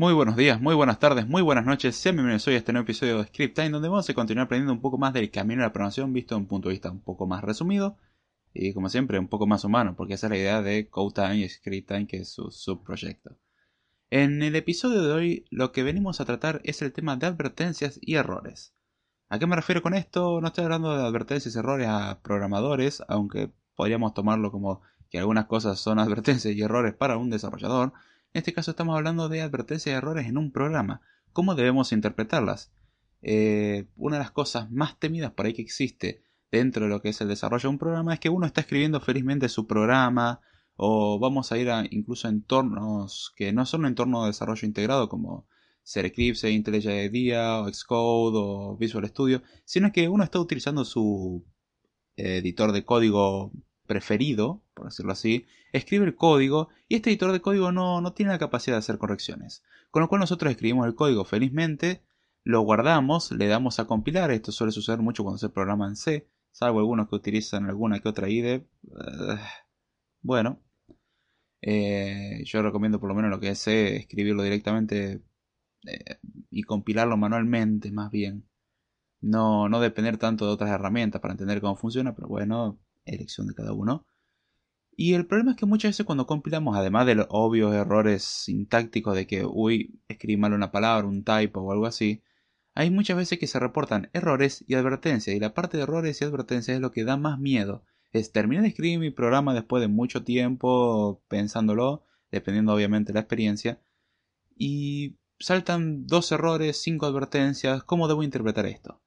Muy buenos días, muy buenas tardes, muy buenas noches. Sean bienvenidos hoy a este nuevo episodio de Script Time, donde vamos a continuar aprendiendo un poco más del camino de la programación visto de un punto de vista un poco más resumido y, como siempre, un poco más humano, porque esa es la idea de Code Time y Script Time, que es su subproyecto. En el episodio de hoy, lo que venimos a tratar es el tema de advertencias y errores. ¿A qué me refiero con esto? No estoy hablando de advertencias y errores a programadores, aunque podríamos tomarlo como que algunas cosas son advertencias y errores para un desarrollador en este caso estamos hablando de advertencias de errores en un programa. ¿Cómo debemos interpretarlas? Eh, una de las cosas más temidas por ahí que existe dentro de lo que es el desarrollo de un programa es que uno está escribiendo felizmente su programa o vamos a ir a incluso entornos que no son un entorno de desarrollo integrado como ser Eclipse, IntelliJ IDEA o Xcode o Visual Studio, sino que uno está utilizando su eh, editor de código preferido, por decirlo así, escribe el código y este editor de código no, no tiene la capacidad de hacer correcciones. Con lo cual nosotros escribimos el código felizmente, lo guardamos, le damos a compilar, esto suele suceder mucho cuando se programa en C, salvo algunos que utilizan alguna que otra IDE. Eh, bueno, eh, yo recomiendo por lo menos lo que es C, escribirlo directamente eh, y compilarlo manualmente más bien. No, no depender tanto de otras herramientas para entender cómo funciona, pero bueno, elección de cada uno. Y el problema es que muchas veces cuando compilamos, además de los obvios errores sintácticos de que, uy, escribí mal una palabra, un typo o algo así, hay muchas veces que se reportan errores y advertencias, y la parte de errores y advertencias es lo que da más miedo. Es terminar de escribir mi programa después de mucho tiempo pensándolo, dependiendo obviamente de la experiencia, y saltan dos errores, cinco advertencias, ¿cómo debo interpretar esto?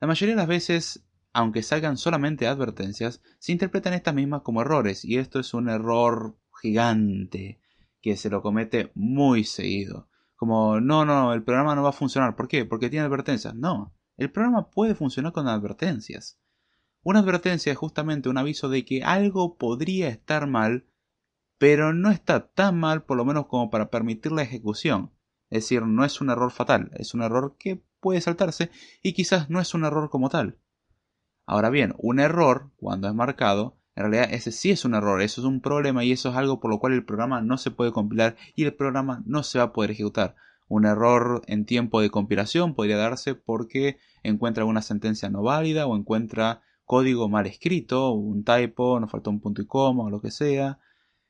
La mayoría de las veces aunque salgan solamente advertencias, se interpretan estas mismas como errores, y esto es un error gigante que se lo comete muy seguido. Como, no, no, el programa no va a funcionar. ¿Por qué? Porque tiene advertencias. No, el programa puede funcionar con advertencias. Una advertencia es justamente un aviso de que algo podría estar mal, pero no está tan mal por lo menos como para permitir la ejecución. Es decir, no es un error fatal, es un error que puede saltarse y quizás no es un error como tal. Ahora bien, un error, cuando es marcado, en realidad ese sí es un error, eso es un problema y eso es algo por lo cual el programa no se puede compilar y el programa no se va a poder ejecutar. Un error en tiempo de compilación podría darse porque encuentra una sentencia no válida o encuentra código mal escrito, un typo, nos faltó un punto y coma o lo que sea.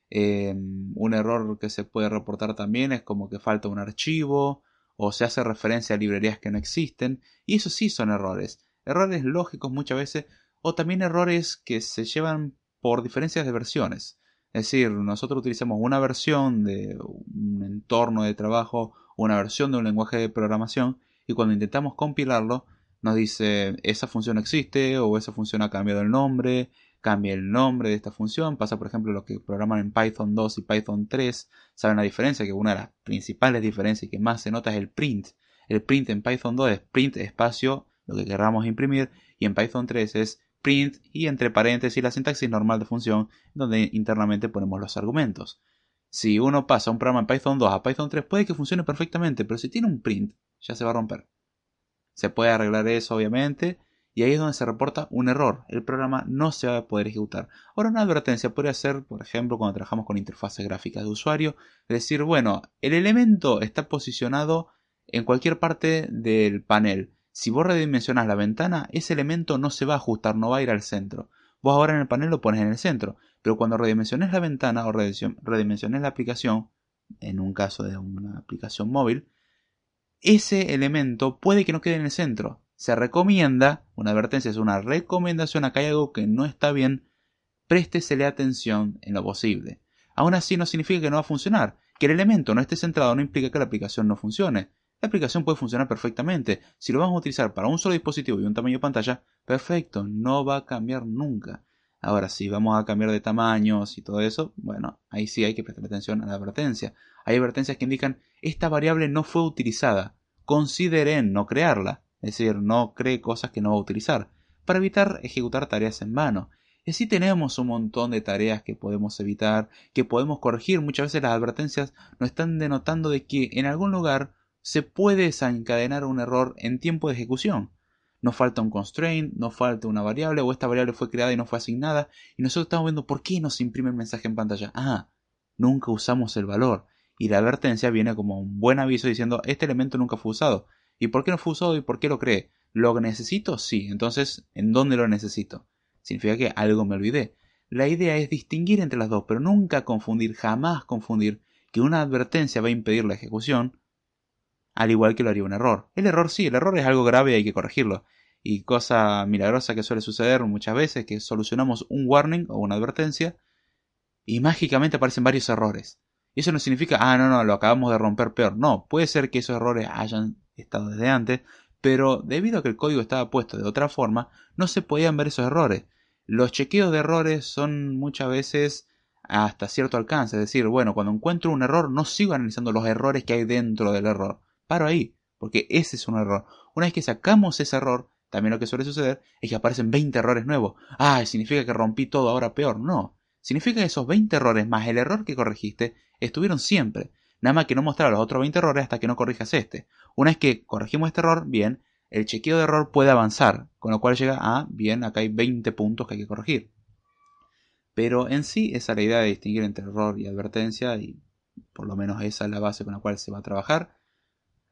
Em, un error que se puede reportar también es como que falta un archivo o se hace referencia a librerías que no existen y eso sí son errores errores lógicos muchas veces, o también errores que se llevan por diferencias de versiones. Es decir, nosotros utilizamos una versión de un entorno de trabajo una versión de un lenguaje de programación y cuando intentamos compilarlo nos dice esa función existe o esa función ha cambiado el nombre, cambia el nombre de esta función. Pasa por ejemplo lo que programan en Python 2 y Python 3. Saben la diferencia, que una de las principales diferencias que más se nota es el print. El print en Python 2 es print espacio lo que queramos imprimir, y en Python 3 es print y entre paréntesis la sintaxis normal de función, donde internamente ponemos los argumentos. Si uno pasa un programa en Python 2 a Python 3 puede que funcione perfectamente, pero si tiene un print ya se va a romper. Se puede arreglar eso obviamente y ahí es donde se reporta un error. El programa no se va a poder ejecutar. Ahora una advertencia podría ser, por ejemplo, cuando trabajamos con interfaces gráficas de usuario, decir, bueno, el elemento está posicionado en cualquier parte del panel. Si vos redimensionás la ventana, ese elemento no se va a ajustar, no va a ir al centro. Vos ahora en el panel lo pones en el centro, pero cuando redimensiones la ventana o redimensiones la aplicación, en un caso de una aplicación móvil, ese elemento puede que no quede en el centro. Se recomienda, una advertencia es una recomendación, acá hay algo que no está bien, préstesele atención en lo posible. Aún así no significa que no va a funcionar. Que el elemento no esté centrado no implica que la aplicación no funcione. La aplicación puede funcionar perfectamente. Si lo vamos a utilizar para un solo dispositivo y un tamaño de pantalla, perfecto, no va a cambiar nunca. Ahora, si vamos a cambiar de tamaños y todo eso, bueno, ahí sí hay que prestar atención a la advertencia. Hay advertencias que indican esta variable no fue utilizada. Consideren no crearla, es decir, no cree cosas que no va a utilizar, para evitar ejecutar tareas en vano. Y así tenemos un montón de tareas que podemos evitar, que podemos corregir. Muchas veces las advertencias nos están denotando de que en algún lugar se puede desencadenar un error en tiempo de ejecución. Nos falta un constraint, nos falta una variable o esta variable fue creada y no fue asignada y nosotros estamos viendo por qué nos imprime el mensaje en pantalla. Ah, nunca usamos el valor y la advertencia viene como un buen aviso diciendo este elemento nunca fue usado. ¿Y por qué no fue usado y por qué lo cree? ¿Lo necesito? Sí. Entonces, ¿en dónde lo necesito? significa que algo me olvidé. La idea es distinguir entre las dos, pero nunca confundir, jamás confundir que una advertencia va a impedir la ejecución, al igual que lo haría un error. El error sí, el error es algo grave y hay que corregirlo. Y cosa milagrosa que suele suceder muchas veces, que solucionamos un warning o una advertencia y mágicamente aparecen varios errores. Y eso no significa, ah, no, no, lo acabamos de romper peor. No, puede ser que esos errores hayan estado desde antes, pero debido a que el código estaba puesto de otra forma, no se podían ver esos errores. Los chequeos de errores son muchas veces hasta cierto alcance, es decir, bueno, cuando encuentro un error no sigo analizando los errores que hay dentro del error, paro ahí, porque ese es un error. Una vez que sacamos ese error, también lo que suele suceder es que aparecen 20 errores nuevos. Ah, significa que rompí todo ahora peor. No, significa que esos 20 errores más el error que corregiste estuvieron siempre. Nada más que no mostrar los otros 20 errores hasta que no corrijas este. Una vez que corregimos este error, bien, el chequeo de error puede avanzar, con lo cual llega a, bien, acá hay 20 puntos que hay que corregir. Pero en sí esa es la idea de distinguir entre error y advertencia y por lo menos esa es la base con la cual se va a trabajar.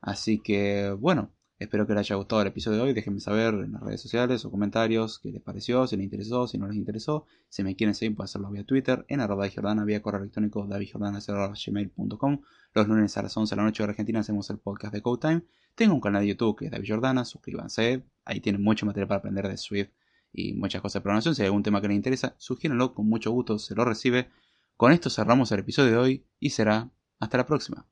Así que bueno, espero que les haya gustado el episodio de hoy. Déjenme saber en las redes sociales o comentarios qué les pareció, si les interesó, si no les interesó. Si me quieren seguir pueden hacerlo vía Twitter, en arroba de Jordana, vía correo electrónico davidjordana.gmail.com. Los lunes a las 11 de la noche de Argentina hacemos el podcast de Code Time. Tengo un canal de YouTube que es David Jordana, suscríbanse, ahí tienen mucho material para aprender de Swift y muchas cosas de programación. Si hay algún tema que les interesa, sugiérenlo, con mucho gusto se lo recibe. Con esto cerramos el episodio de hoy y será hasta la próxima.